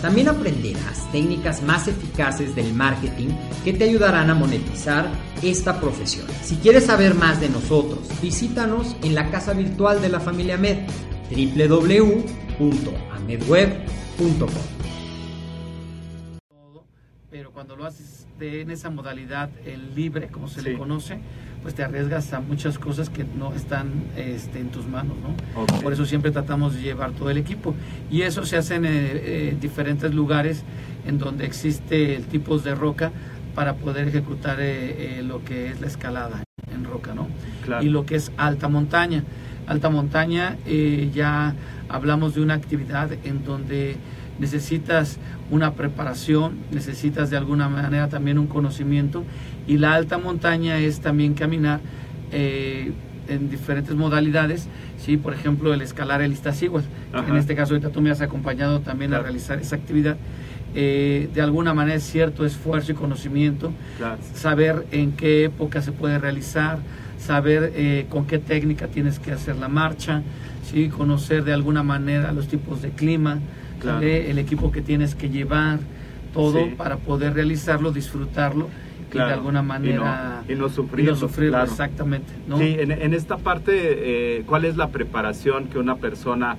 También aprenderás técnicas más eficaces del marketing que te ayudarán a monetizar esta profesión. Si quieres saber más de nosotros, visítanos en la casa virtual de la familia Med, www.amedweb.com pero cuando lo haces en esa modalidad el libre, como se le conoce, pues te arriesgas a muchas cosas que no están este, en tus manos, ¿no? Por eso siempre tratamos de llevar todo el equipo. Y eso se hace en eh, diferentes lugares en donde existe tipos de roca para poder ejecutar eh, eh, lo que es la escalada en roca, ¿no? Y lo que es alta montaña. Alta montaña ya hablamos de una actividad en donde necesitas una preparación, necesitas de alguna manera también un conocimiento y la alta montaña es también caminar eh, en diferentes modalidades, ¿sí? por ejemplo el escalar el Iztaccíhuatl, en este caso ahorita tú me has acompañado también a realizar esa actividad. Eh, de alguna manera es cierto esfuerzo y conocimiento, saber en qué época se puede realizar, saber eh, con qué técnica tienes que hacer la marcha, ¿sí? conocer de alguna manera los tipos de clima, el equipo que tienes que llevar, todo para poder realizarlo, disfrutarlo y de alguna manera y no, sufrirlo, exactamente sí en, esta parte eh, cuál es la preparación que una persona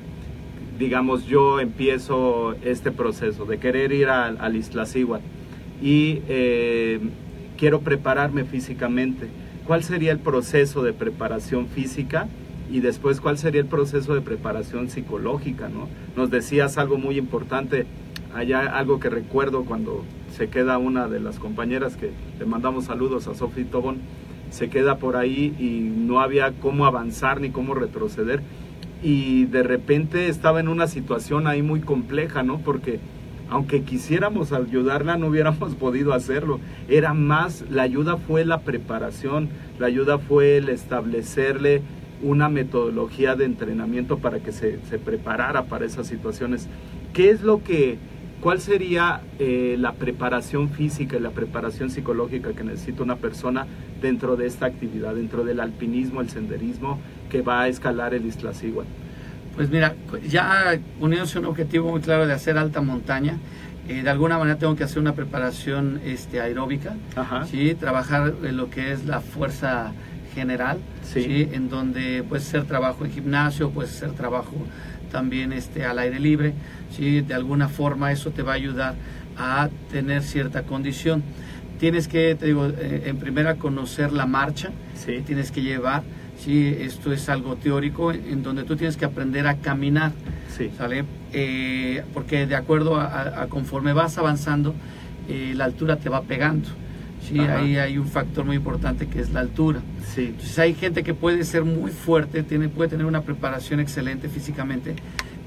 digamos yo empiezo este proceso de querer ir al, al Iztaccíhuatl y eh, quiero prepararme físicamente cuál sería el proceso de preparación física y después cuál sería el proceso de preparación psicológica, ¿no? Nos decías algo muy importante, allá algo que recuerdo cuando se queda una de las compañeras que le mandamos saludos a Sophie Tobón, se queda por ahí y no había cómo avanzar ni cómo retroceder y de repente estaba en una situación ahí muy compleja, ¿no? Porque aunque quisiéramos ayudarla, no hubiéramos podido hacerlo. Era más, la ayuda fue la preparación, la ayuda fue el establecerle una metodología de entrenamiento para que se, preparara para esas situaciones. ¿Qué es lo que, cuál sería eh, la preparación física y la preparación psicológica que necesita una persona dentro de esta actividad, dentro del alpinismo, el senderismo que va a escalar el Iztaccíhuatl? Pues mira, ya uniéndose un objetivo muy claro de hacer alta montaña, eh, de alguna manera tengo que hacer una preparación este, aeróbica, ¿sí? trabajar en lo que es la fuerza general, sí. en donde puede ser trabajo en gimnasio, puede ser trabajo también este, al aire libre, ¿sí? de alguna forma eso te va a ayudar a tener cierta condición. Tienes que, te digo, eh, en primera conocer la marcha sí. tienes que llevar, ¿sí? esto es algo teórico en donde tú tienes que aprender a caminar, sí. ¿sale? Eh, porque de acuerdo a, conforme vas avanzando, eh, la altura te va pegando. Sí, ahí hay un factor muy importante que es la altura. Sí. Entonces hay gente que puede ser muy fuerte, tiene, puede tener una preparación excelente físicamente,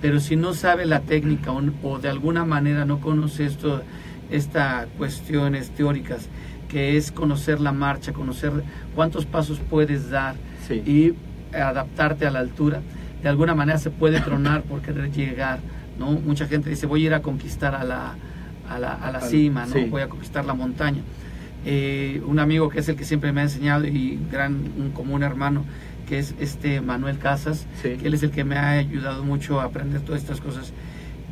pero si no sabe la técnica o, de alguna manera no conoce esto, estas cuestiones teóricas, que es conocer la marcha, conocer cuántos pasos puedes dar y adaptarte a la altura, de alguna manera se puede tronar por querer llegar. ¿no? Mucha gente dice voy a ir a conquistar a la, a la, a la cima, ¿no? voy a conquistar la montaña eh, un amigo que es el que siempre me ha enseñado y gran, un común hermano, que es este Manuel Casas, que él es el que me ha ayudado mucho a aprender todas estas cosas.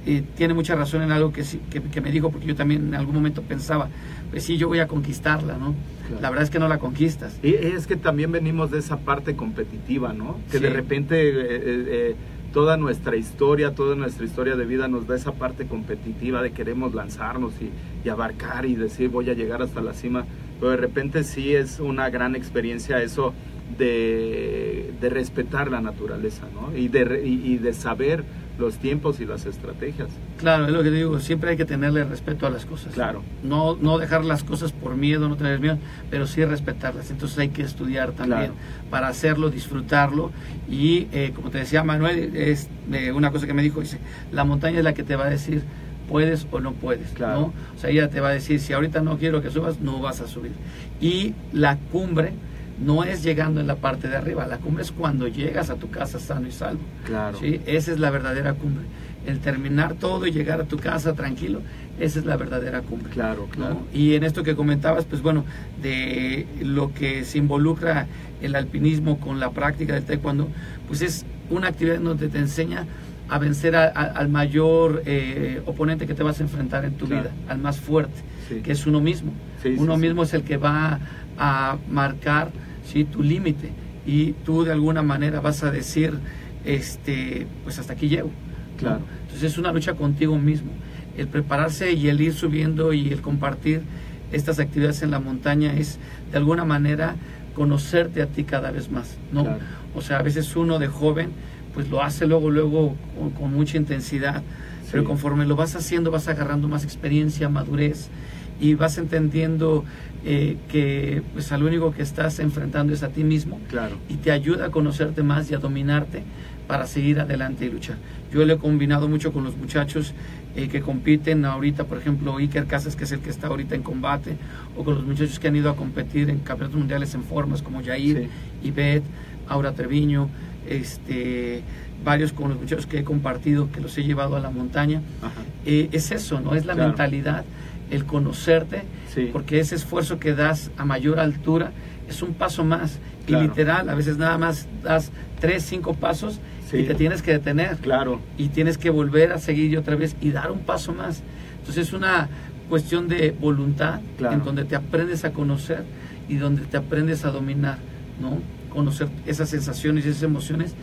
Eh, tiene mucha razón en algo que, que, me dijo, porque yo también en algún momento pensaba, pues sí, yo voy a conquistarla, ¿no? la verdad es que no la conquistas. Y es que también venimos de esa parte competitiva, ¿no? Que de repente eh, eh, eh, toda nuestra historia, toda nuestra historia de vida nos da esa parte competitiva de queremos lanzarnos y, y abarcar y decir voy a llegar hasta la cima. Pero de repente sí es una gran experiencia eso de, respetar la naturaleza, ¿no? Y de, y de saber los tiempos y las estrategias. Claro, es lo que digo, siempre hay que tenerle respeto a las cosas. Claro. No, no dejar las cosas por miedo, no tener miedo, pero sí respetarlas. Entonces hay que estudiar también para hacerlo, disfrutarlo. Y eh, como te decía Manuel, es eh, una cosa que me dijo, dice, la montaña es la que te va a decir puedes o no puedes. Claro. O sea, ella te va a decir, si ahorita no quiero que subas, no vas a subir. Y la cumbre no es llegando en la parte de arriba, la cumbre es cuando llegas a tu casa sano y salvo. Claro. ¿sí? Esa es la verdadera cumbre. El terminar todo y llegar a tu casa tranquilo, esa es la verdadera cumbre. Claro, claro. Y en esto que comentabas, pues bueno, de lo que se involucra el alpinismo con la práctica del taekwondo, pues es una actividad donde te enseña a vencer al mayor eh, oponente que te vas a enfrentar en tu vida, al más fuerte, que es uno mismo. uno mismo es el que va a marcar ¿sí? tu límite y tú de alguna manera vas a decir, este, pues hasta aquí llego. Claro. Entonces es una lucha contigo mismo. El prepararse y el ir subiendo y el compartir estas actividades en la montaña es de alguna manera conocerte a ti cada vez más, ¿no? O sea, a veces uno de joven pues lo hace luego, luego con, mucha intensidad, pero conforme lo vas haciendo vas agarrando más experiencia, madurez y vas entendiendo eh, que pues al único que estás enfrentando es a ti mismo claro. y te ayuda a conocerte más y a dominarte para seguir adelante y luchar. Yo lo he combinado mucho con los muchachos eh, que compiten ahorita, por ejemplo, Iker Casas, que es el que está ahorita en combate, o con los muchachos que han ido a competir en campeonatos mundiales en formas como Jair, y Beth, Aura Treviño, este, varios con los muchachos que he compartido, que los he llevado a la montaña. Eh, es eso, ¿no? Es la mentalidad el conocerte, porque ese esfuerzo que das a mayor altura es un paso más. Y literal, a veces nada más das tres, cinco pasos y te tienes que detener. Claro. Y tienes que volver a seguir y otra vez y dar un paso más. Entonces es una cuestión de voluntad en donde te aprendes a conocer y donde te aprendes a dominar, ¿no? Conocer esas sensaciones y esas emociones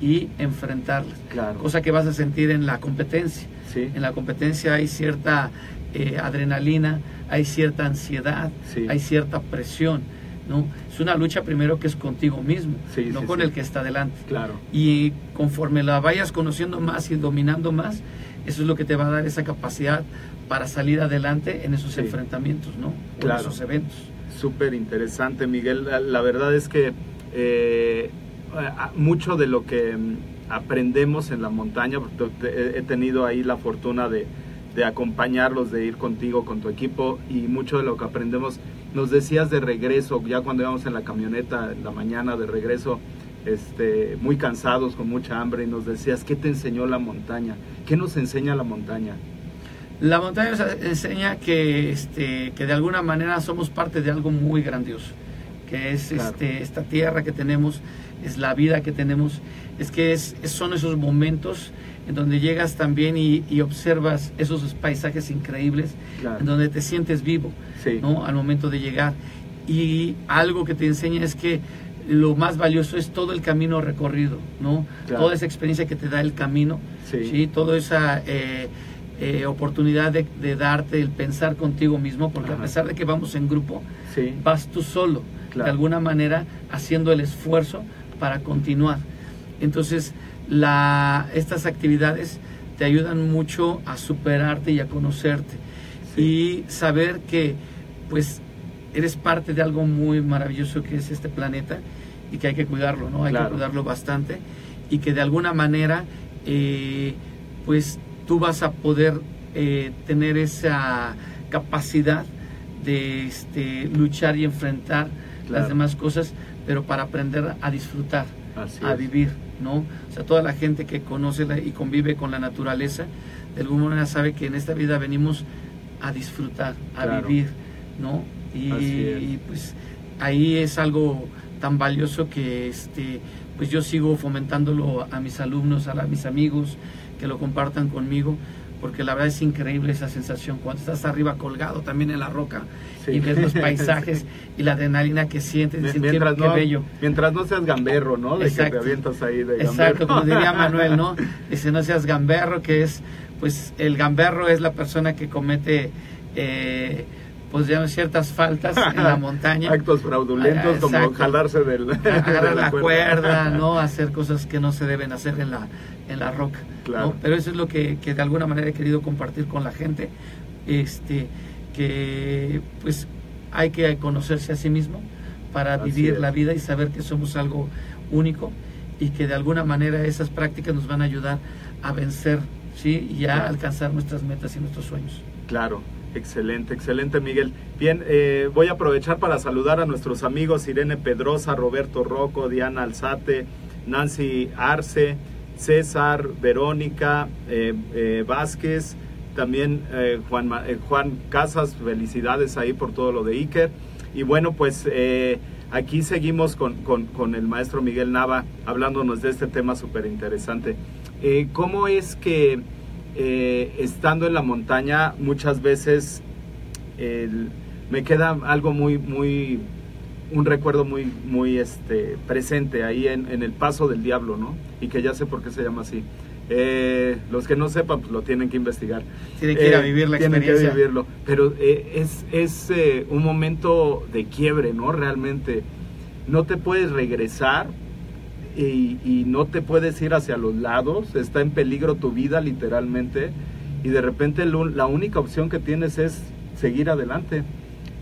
y enfrentarlas. Claro. Cosa que vas a sentir en la competencia. En la competencia hay cierta eh, adrenalina, hay cierta ansiedad, hay cierta presión. ¿no? Es una lucha primero que es contigo mismo, no con el que está delante. Claro. Y conforme la vayas conociendo más y dominando más, eso es lo que te va a dar esa capacidad para salir adelante en esos enfrentamientos, ¿no? en esos eventos. Súper interesante, Miguel. La, verdad es que eh, mucho de lo que mm, aprendemos en la montaña, he tenido ahí la fortuna de, de acompañarlos, de ir contigo, con tu equipo y mucho de lo que aprendemos. Nos decías de regreso, ya cuando íbamos en la camioneta en la mañana de regreso, este, muy cansados, con mucha hambre, y nos decías, ¿qué te enseñó la montaña? ¿Qué nos enseña la montaña? La montaña nos enseña que, este, que de alguna manera somos parte de algo muy grandioso, que es este, esta tierra que tenemos, es la vida que tenemos, es que es, son esos momentos en donde llegas también y, observas esos paisajes increíbles, en donde te sientes vivo, ¿no? Al momento de llegar. Y algo que te enseña es que lo más valioso es todo el camino recorrido, ¿no? Toda esa experiencia que te da el camino, ¿sí? Toda esa eh, eh, oportunidad de, darte el pensar contigo mismo, porque a pesar de que vamos en grupo, vas tú solo, de alguna manera haciendo el esfuerzo para continuar. Entonces, la, estas actividades te ayudan mucho a superarte y a conocerte. Y saber que pues eres parte de algo muy maravilloso que es este planeta y que hay que cuidarlo, ¿no? Hay que cuidarlo bastante y que de alguna manera eh, pues tú vas a poder eh, tener esa capacidad de este, luchar y enfrentar las demás cosas, pero para aprender a disfrutar, a vivir. ¿No? O sea, toda la gente que conoce y convive con la naturaleza, de alguna manera sabe que en esta vida venimos a disfrutar, a vivir, ¿no? Y, pues ahí es algo tan valioso que este pues yo sigo fomentándolo a mis alumnos, a, mis amigos que lo compartan conmigo, porque la verdad es increíble esa sensación cuando estás arriba colgado también en la roca y ves los paisajes y la adrenalina que sientes, mientras no, bello. Mientras no seas gamberro, ¿no? De Exacto. que te avientas ahí de gamberro. Exacto, como diría Manuel, ¿no? Dice, no seas gamberro, que es, pues, el gamberro es la persona que comete... Eh, pues ya ciertas faltas en la montaña. Actos fraudulentos como jalarse del, agarrar la, cuerda. no hacer cosas que no se deben hacer en la, en la roca. Claro. Pero eso es lo que, que, de alguna manera he querido compartir con la gente, este, que pues hay que conocerse a sí mismo para vivir la vida y saber que somos algo único y que de alguna manera esas prácticas nos van a ayudar a vencer ¿sí? y a alcanzar nuestras metas y nuestros sueños. Claro, Excelente, excelente Miguel. Bien, eh, voy a aprovechar para saludar a nuestros amigos Irene Pedrosa, Roberto Rocco, Diana Alzate, Nancy Arce, César, Verónica eh, eh, Vázquez, también Juan, Juan Casas, felicidades ahí por todo lo de Iker. Y bueno, pues aquí seguimos con, con, el maestro Miguel Nava hablándonos de este tema súper interesante. ¿Cómo es que eh, estando en la montaña muchas veces me queda algo muy, muy, un recuerdo muy, muy este, presente ahí en, el paso del diablo, ¿no? Y que ya sé por qué se llama así. Eh, los que no sepan, pues lo tienen que investigar. Tienen que ir a eh, vivir la experiencia. Tienen que vivirlo. Pero es, es un momento de quiebre, ¿no? Realmente. No te puedes regresar y, no te puedes ir hacia los lados, está en peligro tu vida literalmente y de repente la única opción que tienes es seguir adelante.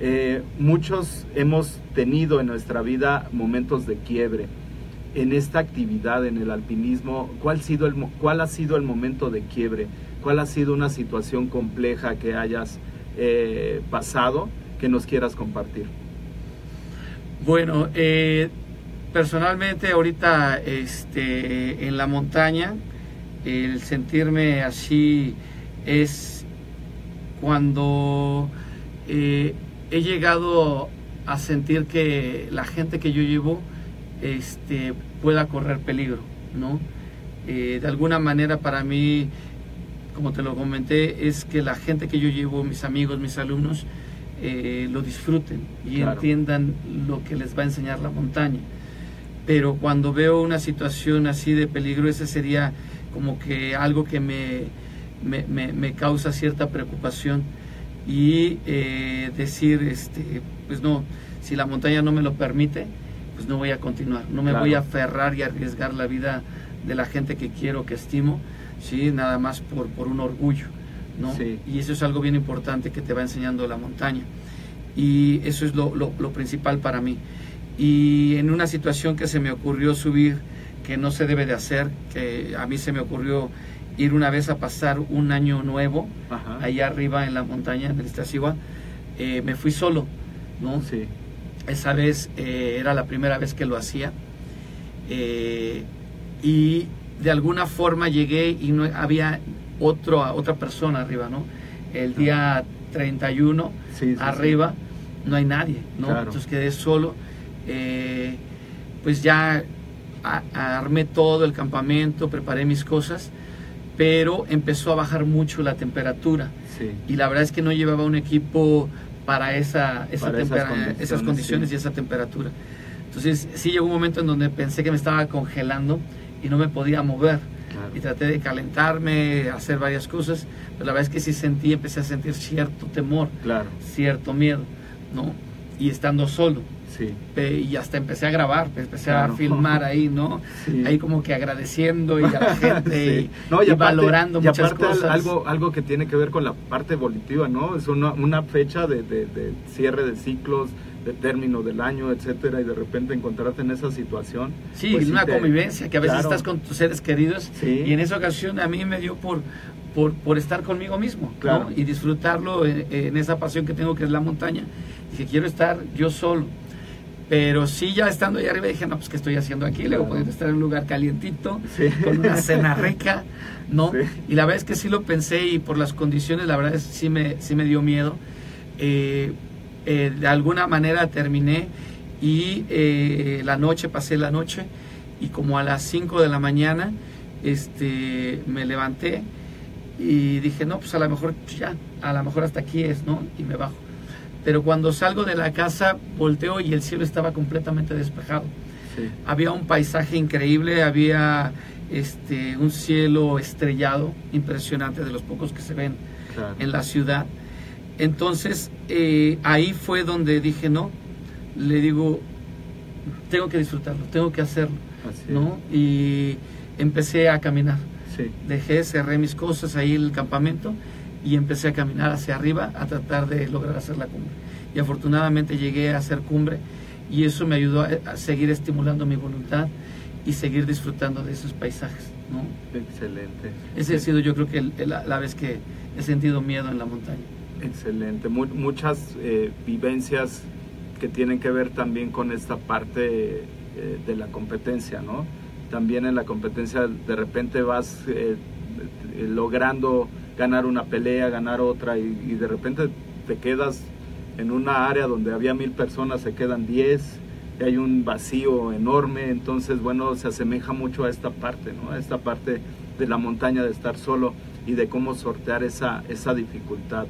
Eh, muchos hemos tenido en nuestra vida momentos de quiebre. En esta actividad, en el alpinismo, ¿cuál, sido el, ¿cuál ha sido el momento de quiebre? ¿Cuál ha sido una situación compleja que hayas eh, pasado que nos quieras compartir? Bueno, eh, personalmente ahorita este, en la montaña, el sentirme así es cuando he llegado a sentir que la gente que yo llevo este, pueda correr peligro, ¿no? Eh, de alguna manera para mí, como te lo comenté, es que la gente que yo llevo, mis amigos, mis alumnos, eh, lo disfruten y entiendan lo que les va a enseñar la montaña. Pero cuando veo una situación así de peligro, ese sería como que algo que me, me, causa cierta preocupación y eh, decir, este, pues no, si la montaña no me lo permite, pues no voy a continuar, no me voy a aferrar y arriesgar la vida de la gente que quiero, que estimo, ¿sí? nada más por, por un orgullo. ¿no? Y eso es algo bien importante que te va enseñando la montaña. Y eso es lo, lo, lo principal para mí y en una situación que se me ocurrió subir, que no se debe de hacer, que a mí se me ocurrió ir una vez a pasar un año nuevo allá arriba en la montaña del Iztaccíhuatl, eh, me fui solo, ¿no? Sí. Esa vez eh, era la primera vez que lo hacía eh, y de alguna forma llegué y no había otro, otra persona arriba, ¿no? El día 31 arriba no hay nadie, ¿no? Entonces quedé solo pues ya armé todo el campamento, preparé mis cosas, pero empezó a bajar mucho la temperatura. Y la verdad es que no llevaba un equipo para, esa, esa esas, condiciones, y esa temperatura. Entonces sí llegó un momento en donde pensé que me estaba congelando y no me podía mover. Y traté de calentarme, hacer varias cosas, pero la verdad es que sí sentí, empecé a sentir cierto temor, claro. cierto miedo, ¿no? Y estando solo. Sí. y hasta empecé a grabar, empecé a filmar ahí, ¿no? Ahí como que agradeciendo y a la gente y, valorando muchas cosas. Algo, algo que tiene que ver con la parte evolutiva, ¿no? Es una, una fecha de, de, cierre de ciclos, de término del año, etcétera, y de repente encontrarte en esa situación. Sí, pues una convivencia, que a veces estás con tus seres queridos y en esa ocasión a mí me dio por, por, por estar conmigo mismo claro. y disfrutarlo en, en, esa pasión que tengo que es la montaña. Dije, quiero estar yo solo pero sí, ya estando ahí arriba dije, no, pues, ¿qué estoy haciendo aquí? Luego podría estar en un lugar calientito, con una cena rica, ¿no? Y la verdad es que sí lo pensé y por las condiciones, la verdad es que sí me, sí me dio miedo. Eh, eh, de alguna manera terminé y eh, la noche, pasé la noche y como a las 5 de la mañana este, me levanté y dije, no, pues a lo mejor ya, a lo mejor hasta aquí es, ¿no? Y me bajo. Pero cuando salgo de la casa, volteo y el cielo estaba completamente despejado. Había un paisaje increíble, había este, un cielo estrellado, impresionante, de los pocos que se ven en la ciudad. Entonces, eh, ahí fue donde dije, no, le digo, tengo que disfrutarlo, tengo que hacerlo, ¿no? Y empecé a caminar. Dejé, cerré mis cosas ahí en el campamento y empecé a caminar hacia arriba a tratar de lograr hacer la cumbre. Y afortunadamente llegué a hacer cumbre y eso me ayudó a, seguir estimulando mi voluntad y seguir disfrutando de esos paisajes. ¿no? Excelente. Ese ha sido yo creo que la, vez que he sentido miedo en la montaña. Excelente. muchas eh, vivencias que tienen que ver también con esta parte eh, de la competencia, ¿no? También en la competencia de repente vas eh, logrando ganar una pelea, ganar otra y, de repente te quedas en una área donde había mil personas, se quedan diez, y hay un vacío enorme, entonces bueno, se asemeja mucho a esta parte, ¿no? A esta parte de la montaña, de estar solo y de cómo sortear esa, esa dificultad.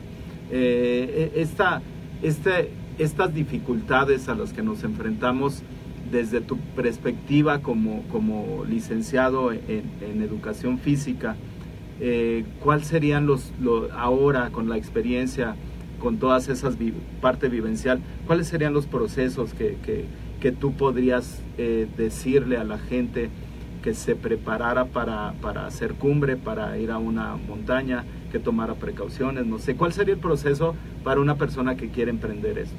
Eh, e, esta, este, estas dificultades a las que nos enfrentamos desde tu perspectiva como, como licenciado en educación física, eh, ¿cuáles serían los, ahora con la experiencia, con todas esas parte vivencial, cuáles serían los procesos que, que, tú podrías eh, decirle a la gente que se preparara para, para hacer cumbre, para ir a una montaña, que tomara precauciones, no sé, ¿cuál sería el proceso para una persona que quiere emprender esto?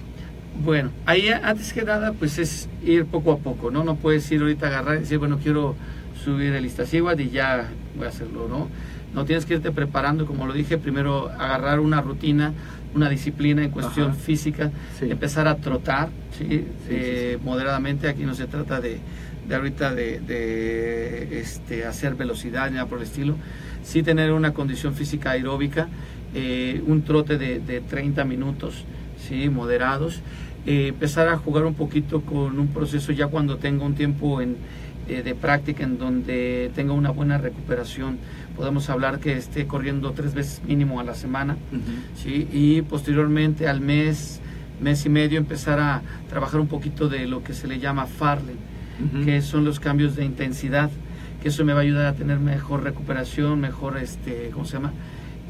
Bueno, ahí antes que nada, pues es ir poco a poco, ¿no? No puedes ir ahorita a agarrar y decir, bueno, quiero subir el Iztaccíhuatl y ya voy a hacerlo, ¿no? No tienes que irte preparando, como lo dije, primero agarrar una rutina, una disciplina en cuestión física, empezar a trotar, ¿sí? Eh, moderadamente. Aquí no se trata de, de ahorita de, este, hacer velocidad ni nada por el estilo. Sí tener una condición física aeróbica, eh, un trote de, de 30 minutos, ¿sí? moderados. Eh, empezar a jugar un poquito con un proceso ya cuando tenga un tiempo en, de práctica en donde tenga una buena recuperación podemos hablar que esté corriendo tres veces mínimo a la semana, ¿sí? y posteriormente al mes, mes y medio empezar a trabajar un poquito de lo que se le llama Farley, que son los cambios de intensidad, que eso me va a ayudar a tener mejor recuperación, mejor, este, ¿cómo se llama?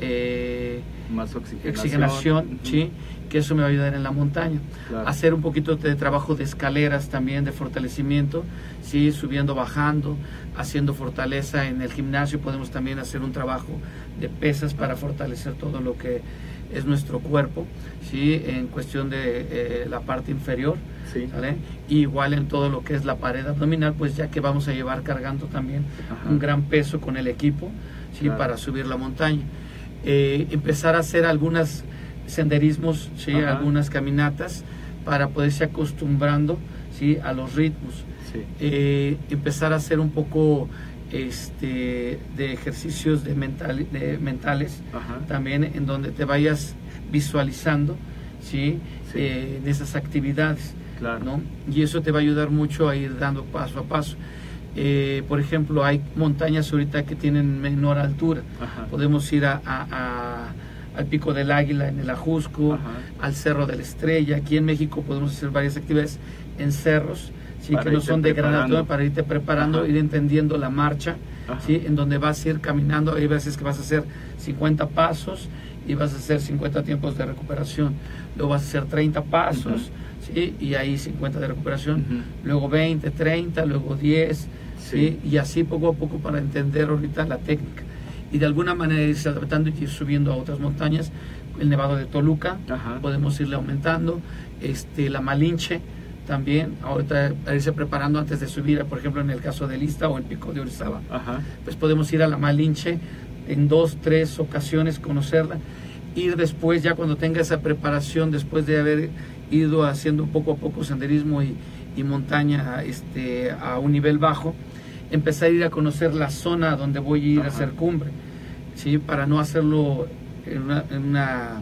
Eh, Más oxigenación, oxigenación ¿sí? que eso me va a ayudar en la montaña. Hacer un poquito de trabajo de escaleras también, de fortalecimiento, ¿sí? subiendo, bajando, haciendo fortaleza en el gimnasio. Podemos también hacer un trabajo de pesas para fortalecer todo lo que es nuestro cuerpo, ¿sí? en cuestión de eh, la parte inferior. Sí. igual en todo lo que es la pared abdominal, pues ya que vamos a llevar cargando también un gran peso con el equipo ¿sí? para subir la montaña. Eh, empezar a hacer algunas senderismos, ¿sí? algunas caminatas para poderse acostumbrando ¿sí? a los ritmos. Eh, empezar a hacer un poco este, de ejercicios de, mental, de mentales también en donde te vayas visualizando ¿sí? Eh, en esas actividades. ¿no? Y eso te va a ayudar mucho a ir dando paso a paso. Por ejemplo, hay montañas ahorita que tienen menor altura. Podemos ir a al Pico del Águila en el Ajusco, al Cerro de la Estrella. Aquí en México podemos hacer varias actividades en cerros, ¿sí? que no son de gran altura, para irte preparando, ir entendiendo la marcha, ¿sí? en donde vas a ir caminando. Hay veces que vas a hacer 50 pasos y vas a hacer 50 tiempos de recuperación. Luego vas a hacer 30 pasos ¿sí? y ahí 50 de recuperación. Luego 20, 30, luego 10. ¿Sí? Y así poco a poco para entender ahorita la técnica y de alguna manera irse adaptando y ir subiendo a otras montañas. El Nevado de Toluca, podemos irle aumentando. Este, la Malinche también, ahorita irse preparando antes de subir, por ejemplo, en el caso de Lista o el Pico de Orizaba. Pues podemos ir a la Malinche en dos, tres ocasiones, conocerla. Ir después, ya cuando tenga esa preparación, después de haber ido haciendo poco a poco senderismo y, y montaña este, a un nivel bajo, empezar a ir a conocer la zona donde voy a ir a hacer cumbre, ¿sí? para no hacerlo en una,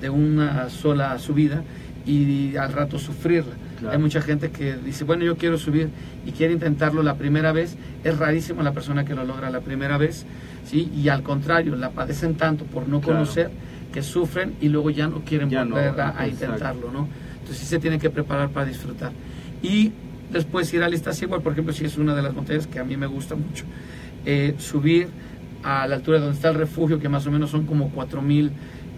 de una sola subida y al rato sufrirla. Hay mucha gente que dice, bueno, yo quiero subir y quiere intentarlo la primera vez es rarísimo la persona que lo logra la primera vez, ¿sí? Y al contrario, la padecen tanto por no conocer que sufren y luego ya no quieren volver a, intentarlo, ¿no? Entonces sí se tienen que preparar para disfrutar. Y después ir a listas igual, por ejemplo, si es una de las montañas que a mí me gusta mucho, eh, subir a la altura donde está el refugio, que más o menos son como 4.300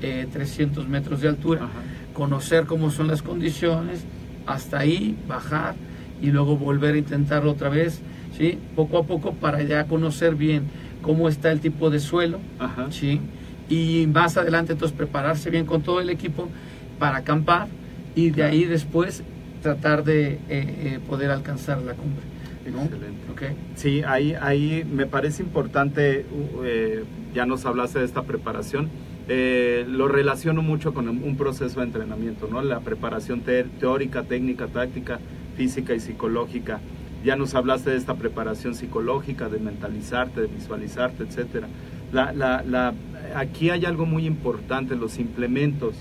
eh, metros de altura, conocer cómo son las condiciones, hasta ahí bajar y luego volver a intentarlo otra vez, ¿sí? poco a poco para ya conocer bien cómo está el tipo de suelo, ¿sí? y más adelante entonces prepararse bien con todo el equipo para acampar y de ahí después tratar de eh, eh, poder alcanzar la cumbre. Excelente. Okay. Sí, ahí, ahí me parece importante, eh, ya nos hablaste de esta preparación, lo relaciono mucho con un proceso de entrenamiento, ¿no? La preparación teórica, técnica, táctica, física y psicológica. Ya nos hablaste de esta preparación psicológica, de mentalizarte, de visualizarte, etcétera. La, la, la, aquí hay algo muy importante, los implementos.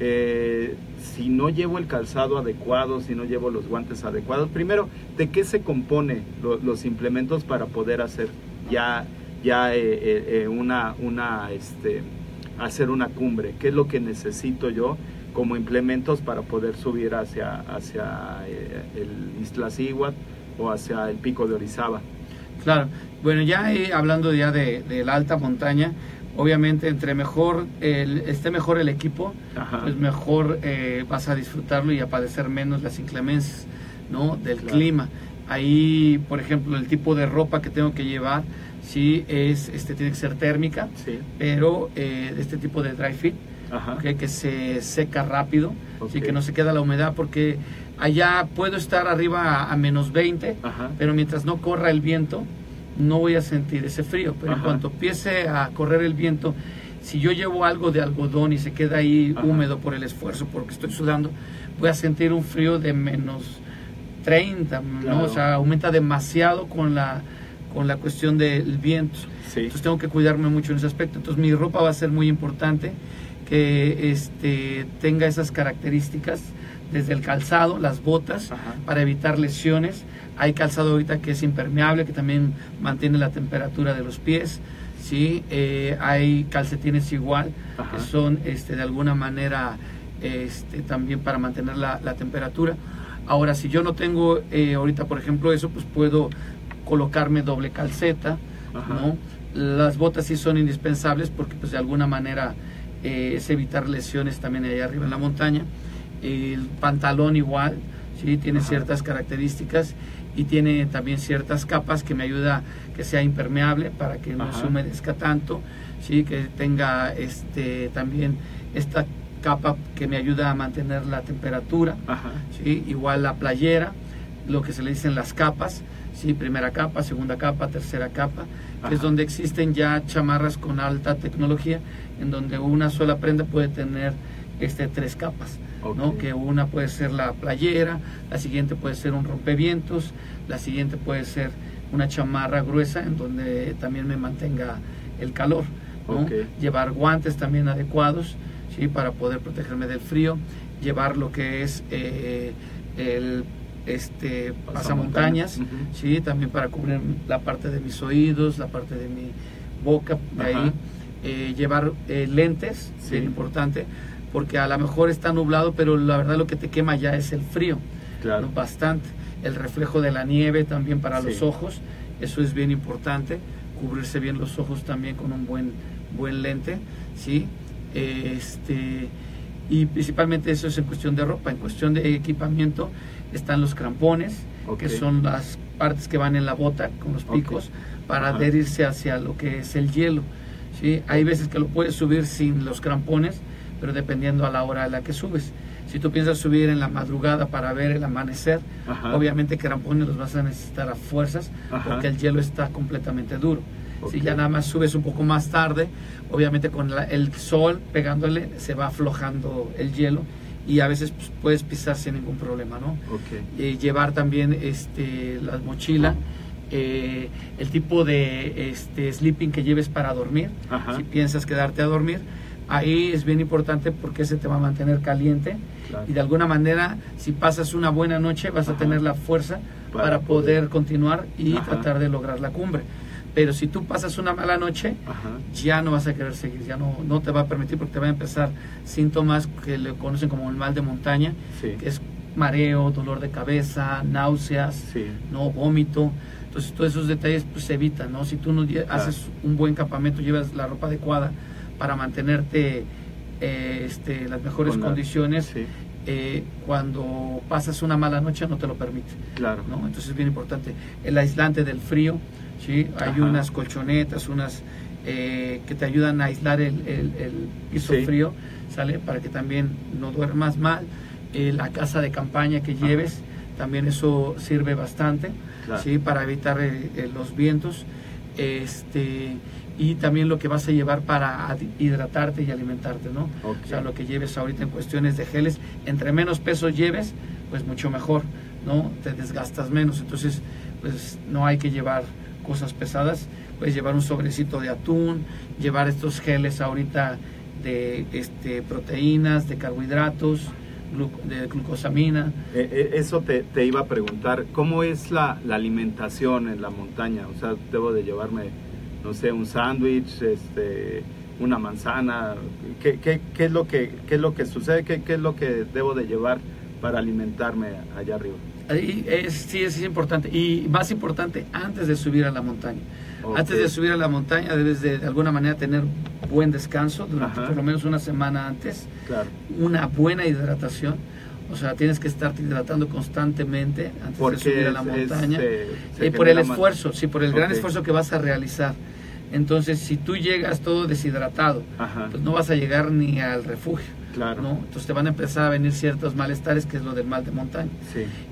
Eh, si no llevo el calzado adecuado, si no llevo los guantes adecuados, primero, ¿de qué se compone los implementos para poder hacer ya, ya eh, eh, una, una, este, hacer una cumbre? ¿Qué es lo que necesito yo como implementos para poder subir hacia, hacia el Iztaccíhuatl o hacia el pico de Orizaba? Claro, bueno, ya hablando ya de la alta montaña, obviamente entre mejor el, esté mejor el equipo, pues mejor eh, vas a disfrutarlo y a padecer menos las inclemencias ¿no? del clima. Ahí, por ejemplo, el tipo de ropa que tengo que llevar, sí, es, este, tiene que ser térmica, pero eh, este tipo de dry fit, que se seca rápido, okay. que no se queda la humedad, porque allá puedo estar arriba a, menos 20, pero mientras no corra el viento, no voy a sentir ese frío, pero en cuanto empiece a correr el viento, si yo llevo algo de algodón y se queda ahí húmedo por el esfuerzo, porque estoy sudando, voy a sentir un frío de menos 30, ¿no? O sea, aumenta demasiado con la, con la cuestión del viento. Entonces tengo que cuidarme mucho en ese aspecto. Entonces mi ropa va a ser muy importante que este, tenga esas características desde el calzado, las botas, para evitar lesiones. Hay calzado ahorita que es impermeable, que también mantiene la temperatura de los pies. ¿sí? Eh, hay calcetines igual, que son este, de alguna manera este, también para mantener la, temperatura. Ahora, si yo no tengo eh, ahorita, por ejemplo, eso, pues puedo colocarme doble calceta. ¿no? Las botas sí son indispensables porque pues de alguna manera eh, es evitar lesiones también allá arriba en la montaña el pantalón igual, ¿sí? tiene ciertas características y tiene también ciertas capas que me ayuda que sea impermeable para que no se humedezca tanto, ¿sí? que tenga este, también esta capa que me ayuda a mantener la temperatura, ¿sí? igual la playera, lo que se le dicen las capas, ¿sí? primera capa, segunda capa, tercera capa, que es donde existen ya chamarras con alta tecnología, en donde una sola prenda puede tener este, tres capas. ¿no? que una puede ser la playera, la siguiente puede ser un rompevientos, la siguiente puede ser una chamarra gruesa en donde también me mantenga el calor. ¿no? Llevar guantes también adecuados ¿sí? para poder protegerme del frío, llevar lo que es eh, el este pasamontañas, ¿sí? también para cubrir la parte de mis oídos, la parte de mi boca, de ahí. Eh, llevar eh, lentes, sí. importante, porque a lo mejor está nublado, pero la verdad lo que te quema ya es el frío, claro. bastante. El reflejo de la nieve también para los ojos, eso es bien importante, cubrirse bien los ojos también con un buen, buen lente, ¿sí? Este, y principalmente eso es en cuestión de ropa, en cuestión de equipamiento están los crampones, que son las partes que van en la bota con los picos para adherirse hacia lo que es el hielo. ¿sí? Hay veces que lo puedes subir sin los crampones, pero dependiendo a la hora a la que subes. Si tú piensas subir en la madrugada para ver el amanecer, obviamente crampones los vas a necesitar a fuerzas porque el hielo está completamente duro. Si ya nada más subes un poco más tarde, obviamente con el sol pegándole se va aflojando el hielo y a veces pues, puedes pisar sin ningún problema, ¿no? Okay. llevar también este, la mochila. Eh, el tipo de este, sleeping que lleves para dormir, si piensas quedarte a dormir, ahí es bien importante porque se te va a mantener caliente. Y de alguna manera si pasas una buena noche vas a tener la fuerza para, poder, continuar y tratar de lograr la cumbre. Pero si tú pasas una mala noche, ya no vas a querer seguir, ya no, no te va a permitir porque te va a empezar síntomas que le conocen como el mal de montaña, que es mareo, dolor de cabeza, náuseas, no vómito. Entonces todos esos detalles pues se evitan, ¿no? Si tú no haces un buen campamento, llevas la ropa adecuada para mantenerte eh, este, las mejores condiciones, eh, cuando pasas una mala noche no te lo permite. Claro. ¿no? Entonces es bien importante. El aislante del frío, ¿sí? Hay unas colchonetas, unas eh, que te ayudan a aislar el, piso frío, ¿sale? Para que también no duermas mal. Eh, la casa de campaña que lleves, también eso sirve bastante, ¿sí? Para evitar los vientos. Este, y también lo que vas a llevar para hidratarte y alimentarte, ¿no? O sea, lo que lleves ahorita en cuestiones de geles, entre menos peso lleves, pues mucho mejor, ¿no? Te desgastas menos, entonces, pues no hay que llevar cosas pesadas, puedes llevar un sobrecito de atún, llevar estos geles ahorita de este, proteínas, de carbohidratos, de glucosamina. Eh, eh, eso te, te, iba a preguntar, ¿cómo es la, la alimentación en la montaña? O sea, debo de llevarme no sé, un sándwich, este, una manzana, ¿qué, qué, qué, es lo que, qué es lo que sucede? ¿Qué, ¿Qué es lo que debo de llevar para alimentarme allá arriba? es, sí, es importante. Y más importante, antes de subir a la montaña. Antes de subir a la montaña debes de, de alguna manera tener buen descanso durante por lo menos una semana antes. Claro. Una buena hidratación. O sea, tienes que estarte hidratando constantemente antes de subir a la montaña. y eh, por el esfuerzo, sí, por el gran esfuerzo que vas a realizar. Entonces, si tú llegas todo deshidratado, pues no vas a llegar ni al refugio. Claro. ¿no? Entonces te van a empezar a venir ciertos malestares, que es lo del mal de montaña.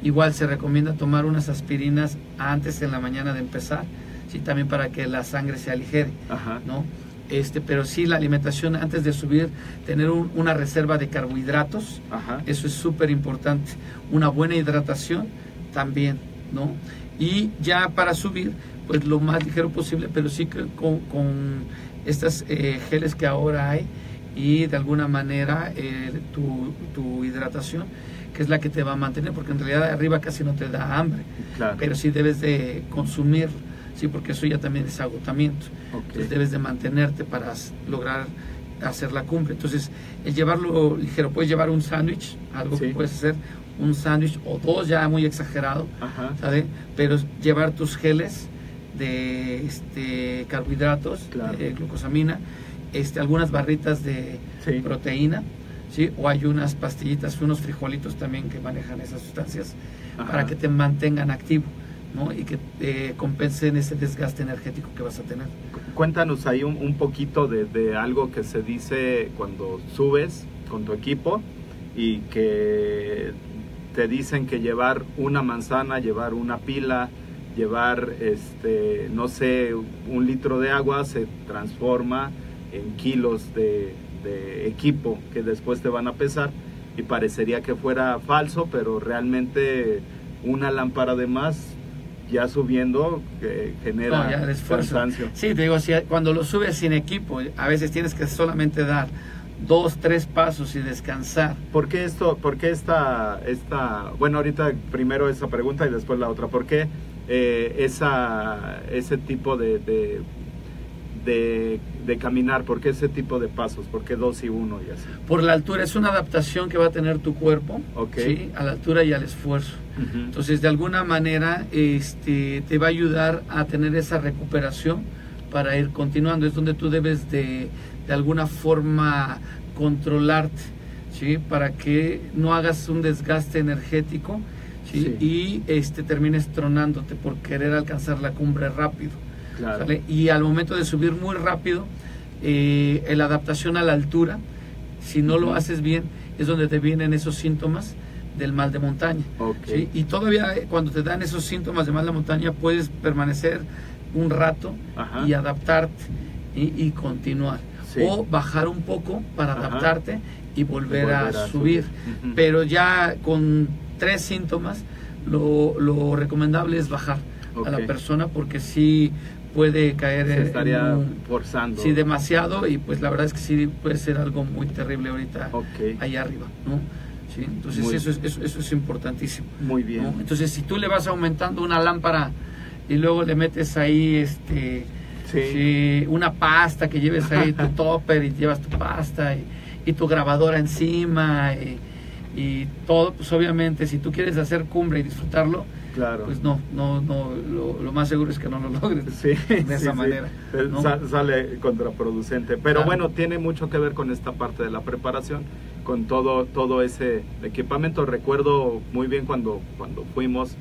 Igual se recomienda tomar unas aspirinas antes en la mañana de empezar, sí, también para que la sangre se aligere, ¿no? Este, pero sí la alimentación antes de subir, tener una reserva de carbohidratos, eso es súper importante. Una buena hidratación también, ¿no? Y ya para subir, pues lo más ligero posible, pero sí con, con estas eh, geles que ahora hay y de alguna manera eh, tu, tu, hidratación, que es la que te va a mantener, porque en realidad arriba casi no te da hambre, pero sí debes de consumir, sí, porque eso ya también es agotamiento, entonces debes de mantenerte para lograr hacer la cumbre. Entonces, el llevarlo ligero, puedes llevar un sándwich, algo que puedes hacer, un sándwich o dos ya muy exagerado, Pero llevar tus geles de este, carbohidratos, de glucosamina, este, algunas barritas de proteína, ¿sí? o hay unas pastillitas, unos frijolitos también que manejan esas sustancias para que te mantengan activo. ¿No? y que eh, compensen ese desgaste energético que vas a tener. Cuéntanos ahí un, poquito de, de, algo que se dice cuando subes con tu equipo y que te dicen que llevar una manzana, llevar una pila, llevar, este, no sé, un litro de agua se transforma en kilos de, equipo que después te van a pesar y parecería que fuera falso, pero realmente una lámpara de más ya subiendo que genera cansancio. Sí, te digo, si, cuando lo subes sin equipo, a veces tienes que solamente dar dos, tres pasos y descansar. ¿Por qué esto, por qué esta, esta, bueno, ahorita primero esa pregunta y después la otra, ¿por qué eh, esa, ese tipo de, de, de, caminar? ¿Por qué ese tipo de pasos? ¿Por qué dos y uno y así? Por la altura, es una adaptación que va a tener tu cuerpo ¿sí? a la altura y al esfuerzo. Entonces, de alguna manera, este, te va a ayudar a tener esa recuperación para ir continuando. Es donde tú debes de, de alguna forma controlarte, ¿sí? Para que no hagas un desgaste energético y este, termines tronándote por querer alcanzar la cumbre rápido. Y al momento de subir muy rápido, eh, la adaptación a la altura, si no lo haces bien, es donde te vienen esos síntomas del mal de montaña. Y todavía eh, cuando te dan esos síntomas de mal de montaña puedes permanecer un rato y adaptarte y, continuar. O bajar un poco para adaptarte y volver, a, subir. Pero ya con tres síntomas, lo, lo recomendable es bajar a la persona porque sí puede caer Se estaría forzando sí demasiado y pues la verdad es que sí puede ser algo muy terrible ahorita allá arriba no ¿sí? Entonces eso es, eso, es importantísimo. Muy bien. Entonces si tú le vas aumentando una lámpara y luego le metes ahí este una pasta que lleves ahí tu topper y llevas tu pasta y, tu grabadora encima y, todo, pues obviamente si tú quieres hacer cumbre y disfrutarlo, Claro. Pues no, no, no, lo, más seguro es que no lo logres de esa manera. Sale contraproducente. Pero bueno, tiene mucho que ver con esta parte de la preparación, con todo, todo ese equipamiento. Recuerdo muy bien cuando, cuando fuimos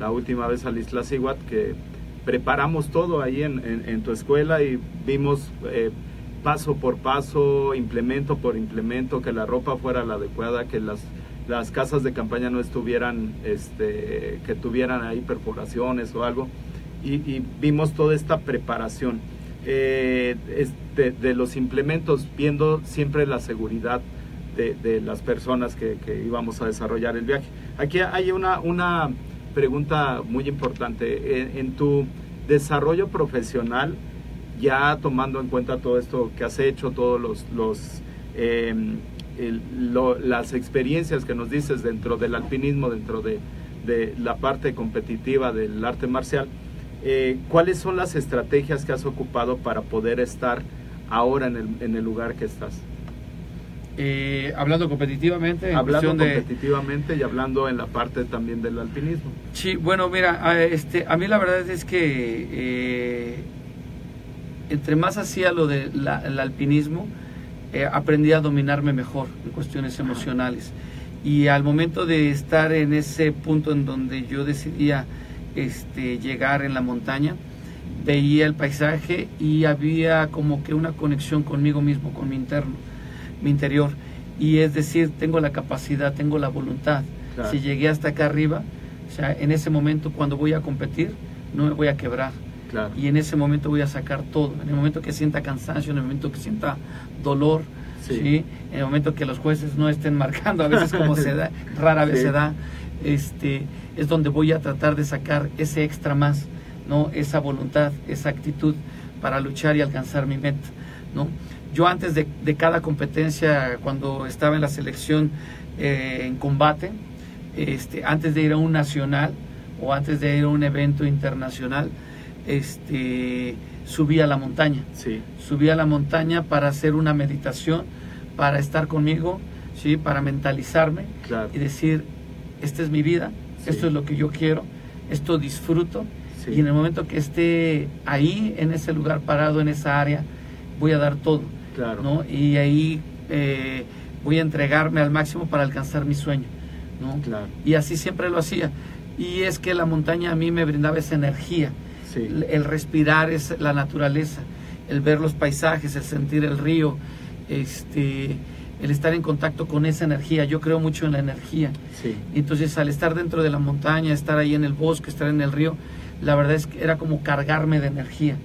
la última vez a la Isla Siguat que preparamos todo ahí en, tu escuela y vimos eh, paso por paso, implemento por implemento, que la ropa fuera la adecuada, que las, las casas de campaña no estuvieran, este, que tuvieran ahí perforaciones o algo. Y, vimos toda esta preparación eh, de los implementos, viendo siempre la seguridad de, las personas que, íbamos a desarrollar el viaje. Aquí hay una, una pregunta muy importante. En, tu desarrollo profesional, ya tomando en cuenta todo esto que has hecho, todos los, los em, las experiencias que nos dices dentro del alpinismo, dentro de, de la parte competitiva del arte marcial, eh, ¿cuáles son las estrategias que has ocupado para poder estar ahora en el, en el lugar que estás? Eh, hablando competitivamente. hablando competitivamente y hablando en la parte también del alpinismo. Sí, bueno, mira, a, este, a mí la verdad es que eh, entre más hacía lo del alpinismo, eh, aprendí a dominarme mejor en cuestiones emocionales. Y al momento de estar en ese punto en donde yo decidía este, llegar en la montaña, veía el paisaje y había como que una conexión conmigo mismo, con mi interno mi interior. Y es decir, tengo la capacidad, tengo la voluntad. Si llegué hasta acá arriba, o sea, en ese momento cuando voy a competir, no me voy a quebrar. Y en ese momento voy a sacar todo. En el momento que sienta cansancio, en el momento que sienta dolor, sí. en el momento que los jueces no estén marcando, a veces como se da, rara vez se da, este, es donde voy a tratar de sacar ese extra más, ¿no? esa voluntad, esa actitud para luchar y alcanzar mi meta. ¿no? Yo antes de, cada competencia, cuando estaba en la selección eh, en combate, este, antes de ir a un nacional o antes de ir a un evento internacional, este, subí a la montaña. Sí. Subí a la montaña para hacer una meditación, para estar conmigo, ¿sí? para mentalizarme y decir, esta es mi vida, esto es lo que yo quiero, esto disfruto. Y en el momento que esté ahí, en ese lugar parado, en esa área, voy a dar todo. ¿no? Y ahí eh, voy a entregarme al máximo para alcanzar mi sueño, ¿no? Y así siempre lo hacía. Y es que la montaña a mí me brindaba esa energía, el, respirar es la naturaleza, el ver los paisajes, el sentir el río, este, el estar en contacto con esa energía. Yo creo mucho en la energía. Entonces, al estar dentro de la montaña, estar ahí en el bosque, estar en el río, la verdad es que era como cargarme de energía,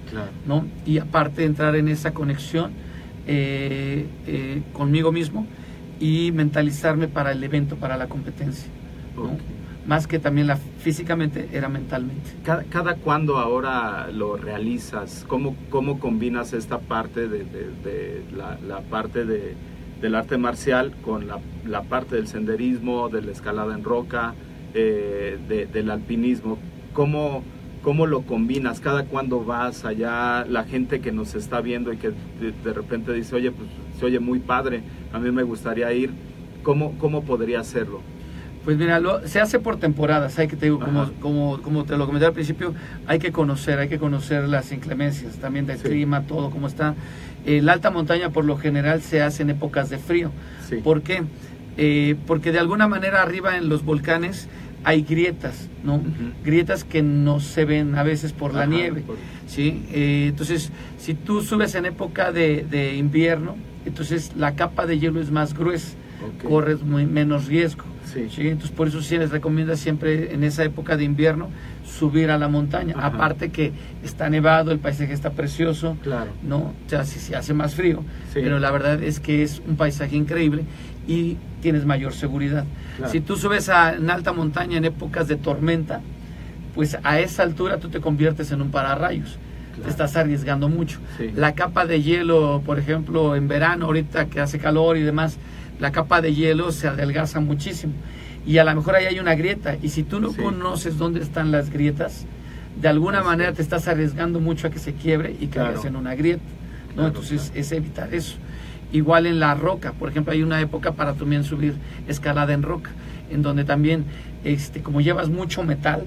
¿no? Y aparte de entrar en esa conexión, eh, eh, conmigo mismo y mentalizarme para el evento, para la competencia. Más que también la, físicamente, era mentalmente. ¿Cada, cada cuándo ahora lo realizas? ¿Cómo, cómo combinas esta parte de, de, la, parte de, del arte marcial con la, la, parte del senderismo, de la escalada en roca, eh, del alpinismo? ¿Cómo, ¿Cómo lo combinas? ¿Cada cuándo vas allá? La gente que nos está viendo y que de, repente dice, oye, pues se oye muy padre, a mí me gustaría ir. ¿Cómo, cómo podría hacerlo? Pues mira, se hace por temporadas, hay que te digo, como, como, como, te lo comenté al principio, hay que conocer, hay que conocer las inclemencias también del clima, todo cómo está. la alta montaña por lo general se hace en épocas de frío. ¿Por qué? Eh, porque de alguna manera arriba en los volcanes hay grietas, ¿no? Grietas que no se ven a veces por la nieve, ¿sí? Eh, entonces, si tú subes en época de, invierno, entonces la capa de hielo es más gruesa, corres muy, menos riesgo. Sí. Entonces, por eso sí les recomiendo siempre en esa época de invierno subir a la montaña. Aparte que está nevado, el paisaje está precioso, claro. ¿no? O sea, si se hace más frío, pero la verdad es que es un paisaje increíble y tienes mayor seguridad. Si tú subes a, en alta montaña en épocas de tormenta, pues a esa altura tú te conviertes en un pararrayos. Te estás arriesgando mucho. La capa de hielo, por ejemplo, en verano, ahorita que hace calor y demás, la capa de hielo se adelgaza muchísimo y a lo mejor ahí hay una grieta y si tú no conoces dónde están las grietas, de alguna manera te estás arriesgando mucho a que se quiebre y caigas en una grieta. ¿no? Entonces es evitar eso. Igual en la roca, por ejemplo, hay una época para también subir escalada en roca, en donde también, este, como llevas mucho metal,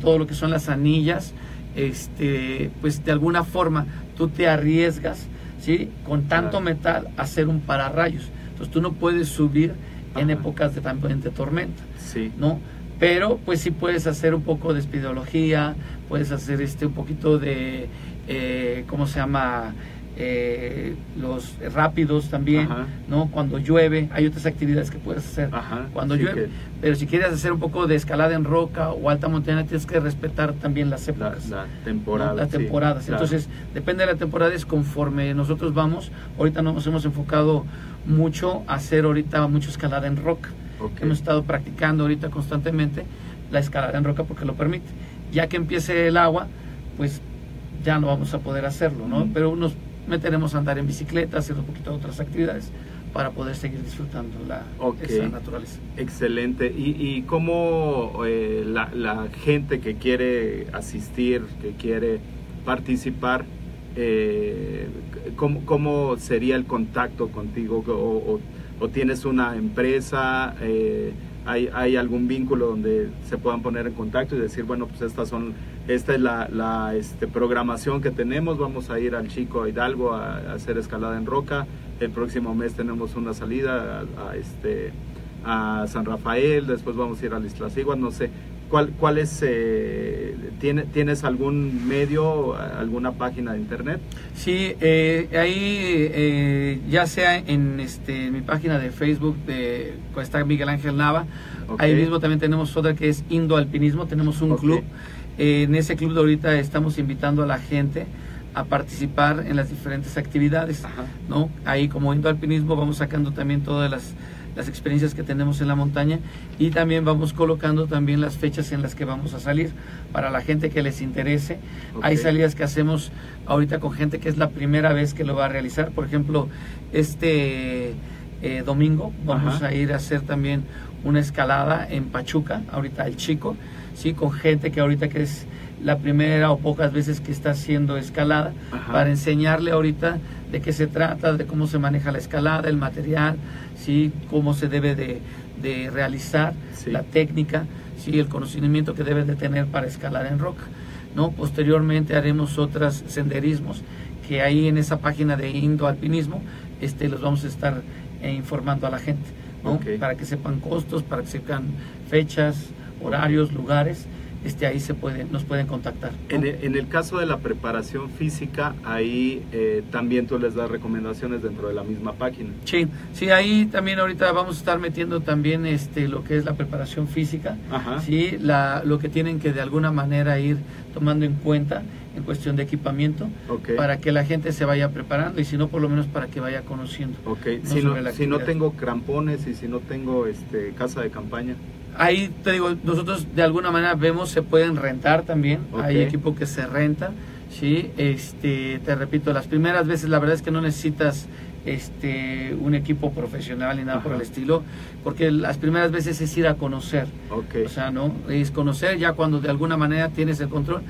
todo lo que son las anillas, este, pues de alguna forma tú te arriesgas, ¿sí? Con tanto metal a hacer un pararrayos. Entonces tú no puedes subir en épocas de, de tormenta, sí. ¿no? Pero pues sí puedes hacer un poco de espidología, puedes hacer este un poquito de, eh, ¿cómo se llama? Eh, los rápidos también, ¿no? Cuando llueve, hay otras actividades que puedes hacer cuando llueve. Pero si quieres hacer un poco de escalada en roca o alta montaña, tienes que respetar también las épocas. La, temporada. Las temporadas. Entonces, depende de la temporada, es conforme nosotros vamos. Ahorita nos hemos enfocado mucho a hacer ahorita mucho escalada en roca. Hemos estado practicando ahorita constantemente la escalada en roca porque lo permite. Ya que empiece el agua, pues ya no vamos a poder hacerlo, ¿no? Pero nos meteremos a andar en bicicleta, hacer un poquito de otras actividades para poder seguir disfrutando la naturaleza. Excelente. ¿Y, y cómo eh, la, gente que quiere asistir, que quiere participar, eh, ¿cómo, sería el contacto contigo? ¿O, tienes una empresa? Eh, hay, hay, algún vínculo donde se puedan poner en contacto y decir, bueno, pues estas son esta es la, la este, programación que tenemos. Vamos a ir al Chico Hidalgo a, hacer escalada en roca. El próximo mes tenemos una salida a, este, a San Rafael. Después vamos a ir a Islas No sé. ¿Cuál, cuál es, eh, ¿tiene, ¿Tienes algún medio, alguna página de internet? Sí, eh, ahí eh, ya sea en este, mi página de Facebook, de, está Miguel Ángel Nava, ahí mismo también tenemos otra que es Indo Alpinismo, tenemos un club. En ese club de ahorita estamos invitando a la gente a participar en las diferentes actividades, ¿no? Ahí como Indo Alpinismo vamos sacando también todas las, experiencias que tenemos en la montaña y también vamos colocando también las fechas en las que vamos a salir para la gente que les interese. Hay salidas que hacemos ahorita con gente que es la primera vez que lo va a realizar. Por ejemplo, este eh, domingo vamos a ir a hacer también una escalada en Pachuca, ahorita el chico ¿sí? con gente que ahorita que es la primera o pocas veces que está haciendo escalada, para enseñarle ahorita de qué se trata, de cómo se maneja la escalada, el material, ¿sí? cómo se debe de, realizar, la técnica, ¿sí? el conocimiento que debe de tener para escalar en roca. ¿no? Posteriormente haremos otros senderismos que ahí en esa página de Indo Alpinismo este, los vamos a estar eh, informando a la gente, ¿no? para que sepan costos, para que sepan fechas, horarios, lugares, este, ahí se puede, nos pueden contactar. En, el, caso de la preparación física, ahí eh, también tú les das recomendaciones dentro de la misma página. Sí, sí, ahí también ahorita vamos a estar metiendo también este, lo que es la preparación física, sí, la, lo que tienen que de alguna manera ir tomando en cuenta en cuestión de equipamiento para que la gente se vaya preparando y si no por lo menos para que vaya conociendo. Okay. Si, no, si no tengo crampones y si no tengo este casa de campaña ahí te digo, nosotros de alguna manera vemos se pueden rentar también, hay equipo que se renta, sí, este, te repito, las primeras veces la verdad es que no necesitas este un equipo profesional ni nada por el estilo, porque las primeras veces es ir a conocer, o sea, no, es conocer ya cuando de alguna manera tienes el control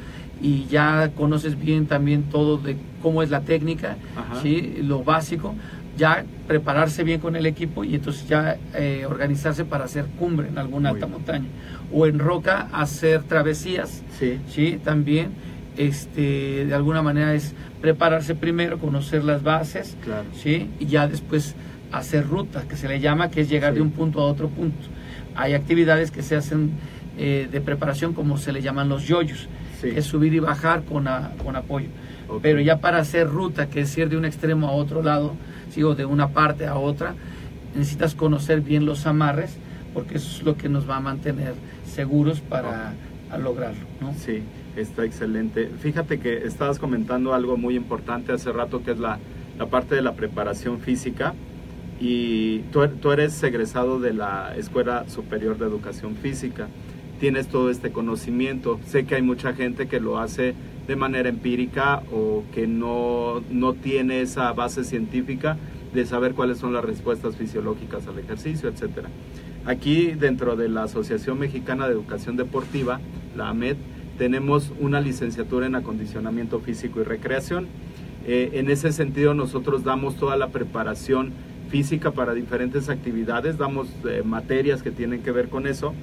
y ya conoces bien también todo de cómo es la técnica, sí, lo básico ya prepararse bien con el equipo y entonces ya eh, organizarse para hacer cumbre en alguna alta montaña. O en roca hacer travesías sí. sí también este de alguna manera es prepararse primero conocer las bases claro. sí y ya después hacer ruta que se le llama que es llegar de un punto a otro punto. Hay actividades que se hacen eh, de preparación como se le llaman los yoyos es subir y bajar con, con apoyo pero ya para hacer ruta que es ir de un extremo a otro lado sigo de una parte a otra, necesitas conocer bien los amarres porque eso es lo que nos va a mantener seguros para lograrlo. ¿no? Sí, está excelente. Fíjate que estabas comentando algo muy importante hace rato que es la, la parte de la preparación física y tú, tú, eres egresado de la Escuela Superior de Educación Física, tienes todo este conocimiento, sé que hay mucha gente que lo hace de manera empírica o que no, no tiene esa base científica de saber cuáles son las respuestas fisiológicas al ejercicio, etcétera. Aquí dentro de la Asociación Mexicana de Educación Deportiva, la AMED, tenemos una licenciatura en acondicionamiento físico y recreación. Eh, en ese sentido nosotros damos toda la preparación física para diferentes actividades, damos eh, materias que tienen que ver con eso,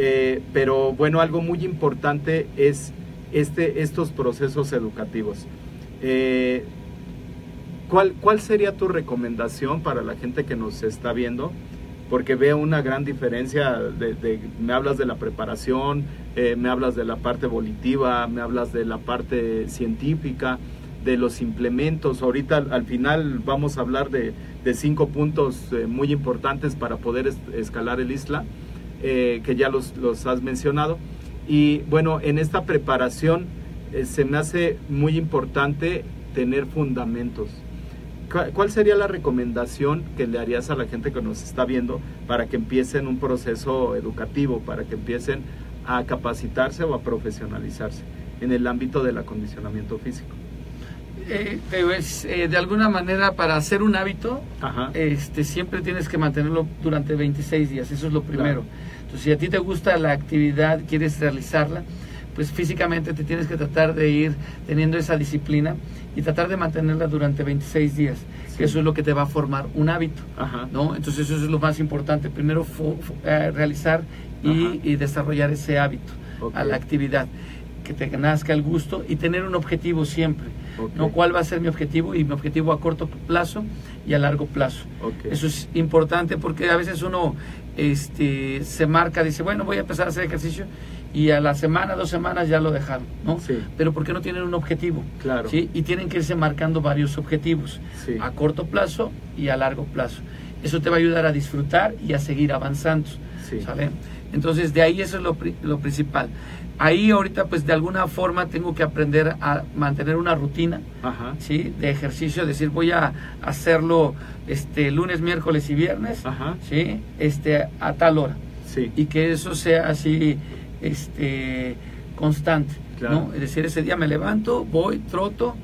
eh, pero bueno, algo muy importante es este, estos procesos educativos. ¿cuál, ¿Cuál sería tu recomendación para la gente que nos está viendo? porque veo una gran diferencia, de, me hablas de la preparación, eh, me hablas de la parte volitiva, me hablas de la parte científica, de los implementos. Ahorita al, final vamos a hablar de, cinco puntos eh, muy importantes para poder escalar el isla, eh, que ya los, los, has mencionado. Y bueno, en esta preparación se me hace muy importante tener fundamentos ¿Cuál sería la recomendación que le harías a la gente que nos está viendo para que empiecen un proceso educativo, para que empiecen a capacitarse o a profesionalizarse en el ámbito del acondicionamiento físico? Eh, eh, de alguna manera para hacer un hábito, este siempre tienes que mantenerlo durante 26 días, eso es lo primero. Entonces, si a ti te gusta la actividad, quieres realizarla, pues físicamente te tienes que tratar de ir teniendo esa disciplina y tratar de mantenerla durante 26 días. Eso es lo que te va a formar un hábito, ¿no? Entonces eso es lo más importante. Primero eh, realizar y, desarrollar ese hábito a la actividad que te nazca el gusto y tener un objetivo siempre. ¿no? ¿Cuál va a ser mi objetivo? Y mi objetivo a corto plazo y a largo plazo. Eso es importante porque a veces uno este, se marca, dice, bueno, voy a empezar a hacer ejercicio y a la semana, dos semanas ya lo dejaron, ¿no? Sí. Pero porque no tienen un objetivo? Claro. ¿sí? Y tienen que irse marcando varios objetivos, a corto plazo y a largo plazo. Eso te va a ayudar a disfrutar y a seguir avanzando, ¿sale? Entonces, de ahí eso es lo, lo principal. Ahí ahorita, pues de alguna forma tengo que aprender a mantener una rutina, ¿sí? De ejercicio, decir, voy a hacerlo este lunes, miércoles y viernes, ¿sí? Este, a tal hora. Sí. Y que eso sea así este, constante. ¿no? Es decir, ese día me levanto, voy, troto,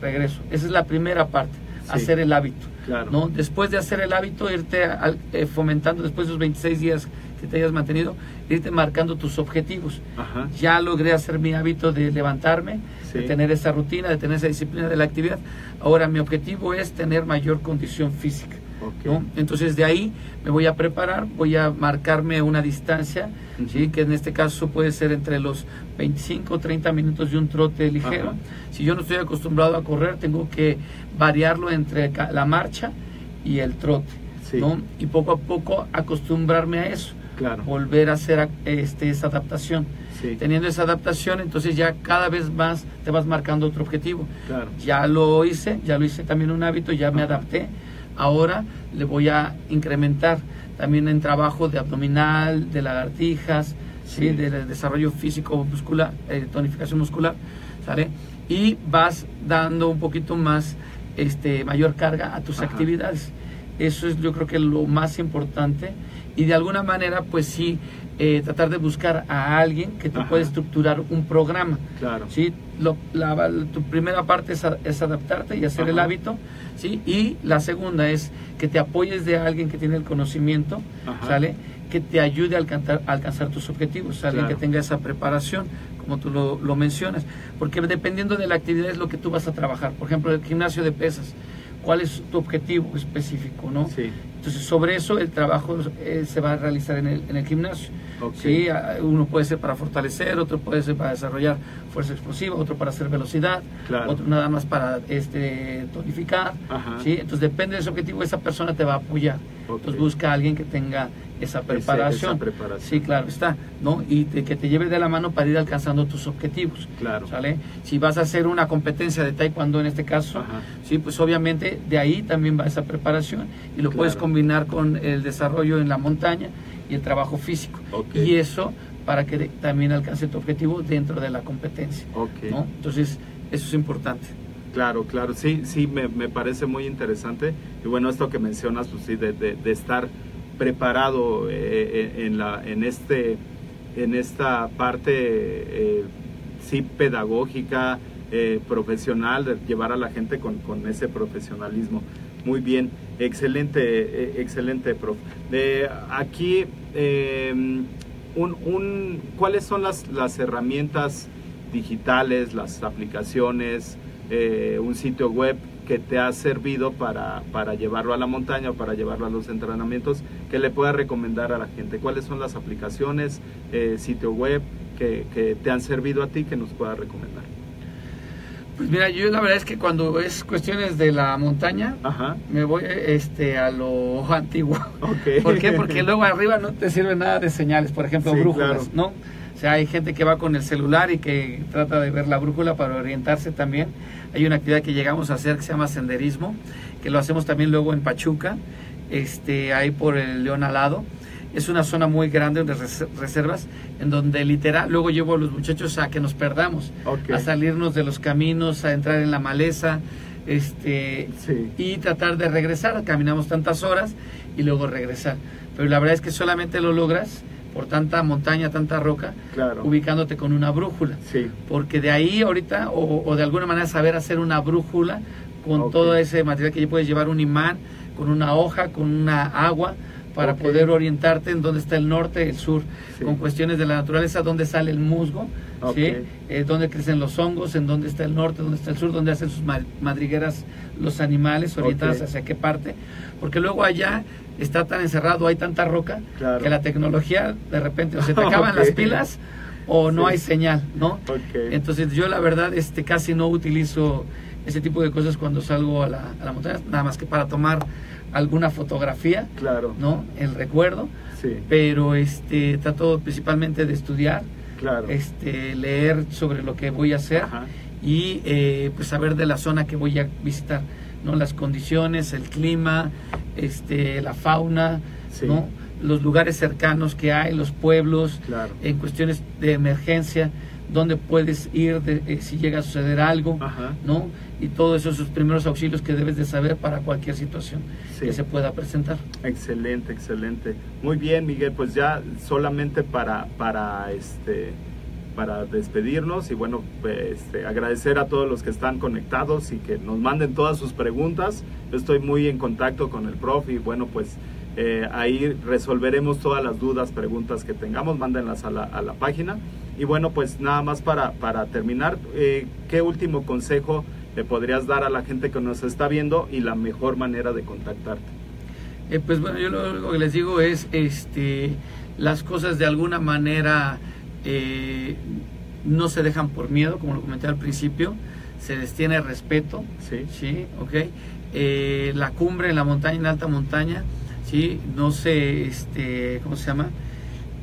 regreso. Esa es la primera parte, hacer el hábito. ¿no? Después de hacer el hábito, irte eh, fomentando, después de esos 26 días que te hayas mantenido, irte marcando tus objetivos. Ya logré hacer mi hábito de levantarme, de tener esa rutina, de tener esa disciplina de la actividad. Ahora mi objetivo es tener mayor condición física. Entonces de ahí me voy a preparar, voy a marcarme una distancia, ¿sí? que en este caso puede ser entre los 25 o 30 minutos de un trote ligero. Si yo no estoy acostumbrado a correr, tengo que variarlo entre la marcha y el trote. Y poco a poco acostumbrarme a eso. Volver a hacer este, esa adaptación. Teniendo esa adaptación, entonces ya cada vez más te vas marcando otro objetivo. Ya lo hice, ya lo hice también un hábito, ya me adapté Ahora le voy a incrementar también en trabajo de abdominal, de lagartijas, sí. de desarrollo físico muscular, eh, tonificación muscular, ¿sale? Y vas dando un poquito más, este, mayor carga a tus actividades. Eso es yo creo que lo más importante y de alguna manera pues sí eh, tratar de buscar a alguien que te pueda estructurar un programa. Claro. ¿sí? Lo, la, tu primera parte es, es adaptarte y hacer el hábito, ¿sí? Y la segunda es que te apoyes de alguien que tiene el conocimiento, ¿sale? Que te ayude a alcanzar, alcanzar tus objetivos, alguien que tenga esa preparación, como tú lo, lo mencionas. Porque dependiendo de la actividad es lo que tú vas a trabajar. Por ejemplo, el gimnasio de pesas cuál es tu objetivo específico, ¿no? Sí. Entonces, sobre eso el trabajo eh, se va a realizar en el, en el gimnasio. ¿sí? Uno puede ser para fortalecer, otro puede ser para desarrollar fuerza explosiva, otro para hacer velocidad, otro nada más para este, tonificar. ¿sí? Entonces, depende de ese objetivo, esa persona te va a apoyar. Entonces, busca a alguien que tenga esa preparación. Sí, claro, está, ¿no? Y que te lleve de la mano para ir alcanzando tus objetivos. Claro. ¿Sale? Si vas a hacer una competencia de taekwondo en este caso, sí, pues obviamente de ahí también va esa preparación y lo puedes combinar con el desarrollo en la montaña y el trabajo físico. Y eso para que también alcance tu objetivo dentro de la competencia. ¿no? Entonces, eso es importante. Claro, claro, sí, sí, me, me, parece muy interesante. Y bueno, esto que mencionas, pues sí, de, de, estar preparado eh, eh, en, la, en, este, en esta parte, eh, sí, pedagógica, profesional, de llevar a la gente con, con ese profesionalismo. Muy bien, excelente, excelente, prof. Aquí, em, un, un, ¿cuáles son las, las herramientas digitales, las aplicaciones, un sitio web que te ha servido para, para llevarlo a la montaña o para llevarlo a los entrenamientos, que le pueda recomendar a la gente? ¿Cuáles son las aplicaciones, eh, sitio web que, que te han servido a ti que nos pueda recomendar? Pues mira, yo la verdad es que cuando es cuestiones de la montaña, me voy este a lo antiguo. ¿Por qué? Porque luego arriba no te sirve nada de señales, por ejemplo, brújulas, ¿no? O sea, hay gente que va con el celular y que trata de ver la brújula para orientarse también. Hay una actividad que llegamos a hacer que se llama senderismo, que lo hacemos también luego en Pachuca, este, ahí por el León Alado es una zona muy grande de reservas en donde literal luego llevo a los muchachos a que nos perdamos, a salirnos de los caminos, a entrar en la maleza, este y tratar de regresar. Caminamos tantas horas y luego regresar. Pero la verdad es que solamente lo logras por tanta montaña, tanta roca, ubicándote con una brújula. Porque de ahí ahorita, o, de alguna manera saber hacer una brújula con todo ese material que ya puedes llevar un imán, con una hoja, con una agua, para poder orientarte en dónde está el norte, el sur, con cuestiones de la naturaleza, dónde sale el musgo, ¿sí? Eh, dónde crecen los hongos, en dónde está el norte, dónde está el sur, dónde hacen sus madrigueras los animales, orientadas hacia qué parte, porque luego allá está tan encerrado, hay tanta roca, que la tecnología de repente o se te acaban las pilas o no hay señal, ¿no? Entonces yo la verdad este casi no utilizo ese tipo de cosas cuando salgo a la, a la montaña, nada más que para tomar alguna fotografía, claro. ¿no? El recuerdo, sí. pero este trato principalmente de estudiar, claro. este leer sobre lo que voy a hacer y eh, pues saber de la zona que voy a visitar, ¿no? Las condiciones, el clima, este la fauna, ¿no? Los lugares cercanos que hay, los pueblos, en cuestiones de emergencia, dónde puedes ir de, eh, si llega a suceder algo, ¿no? y todos esos primeros auxilios que debes de saber para cualquier situación que se pueda presentar. Excelente, excelente. Muy bien, Miguel, pues ya solamente para, para este para despedirnos y bueno, este, agradecer a todos los que están conectados y que nos manden todas sus preguntas. Yo estoy muy en contacto con el prof y bueno, pues eh, ahí resolveremos todas las dudas, preguntas que tengamos, mándenlas a la, a la página. Y bueno, pues nada más para, para terminar, eh, ¿qué último consejo le podrías dar a la gente que nos está viendo y la mejor manera de contactarte? Eh, pues bueno, yo lo único que les digo es, este, las cosas de alguna manera eh, no se dejan por miedo, como lo comenté al principio, se les tiene respeto, sí, sí, ok. Eh, la cumbre en la montaña, en alta montaña, sí, no sé, este, ¿cómo se llama?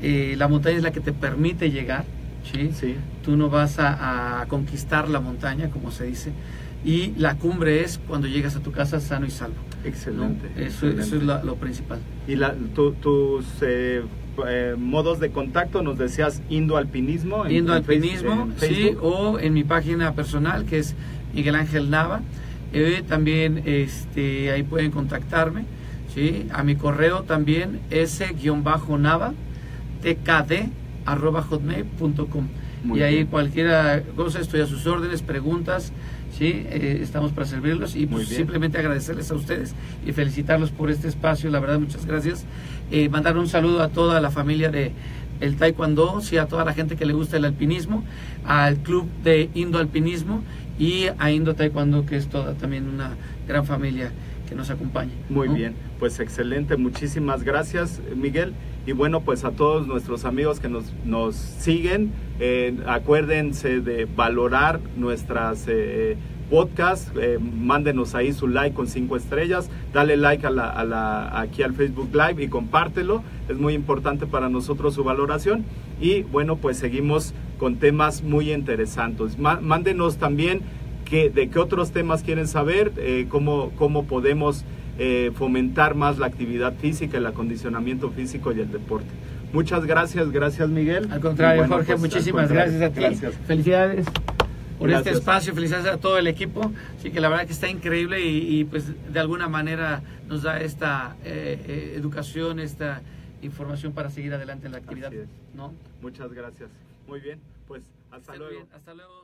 la montaña es la que te permite llegar, ¿sí? sí. Tú no vas a, a, conquistar la montaña, como se dice, y la cumbre es cuando llegas a tu casa sano y salvo. Excelente. Eso, es lo, principal. ¿Y la, tus eh, eh, modos de contacto? Nos decías Indoalpinismo. Indoalpinismo, sí, o en mi página personal que es Miguel Ángel Nava. Eh, también este, ahí pueden contactarme. ¿sí? A mi correo también s-nava tkd arroba hotmail.com y ahí cualquier cosa estoy a sus órdenes, preguntas, ¿sí? Eh, estamos para servirlos y pues, simplemente agradecerles a ustedes y felicitarlos por este espacio, la verdad muchas gracias. Eh, mandar un saludo a toda la familia de el Taekwondo, sí, a toda la gente que le gusta el alpinismo, al club de Indo Alpinismo y a Indo Taekwondo, que es toda también una gran familia que nos acompaña. Muy bien, pues excelente, muchísimas gracias Miguel. Y bueno, pues a todos nuestros amigos que nos, nos siguen, eh, acuérdense de valorar nuestras eh, podcasts, eh, mándenos ahí su like con cinco estrellas, dale like a la, a la, aquí al Facebook Live y compártelo, es muy importante para nosotros su valoración. Y bueno, pues seguimos con temas muy interesantes. mándenos también que, de qué otros temas quieren saber, eh, cómo, cómo podemos eh, fomentar más la actividad física, el acondicionamiento físico y el deporte. Muchas gracias, gracias Miguel. Al contrario, Jorge, pues, muchísimas gracias a ti. Felicidades por este espacio, felicidades a todo el equipo. Sí, que la verdad que está increíble y, pues de alguna manera nos da esta eh, eh, educación, esta información para seguir adelante en la actividad. ¿no? Muchas gracias. Muy bien, pues hasta luego. hasta luego.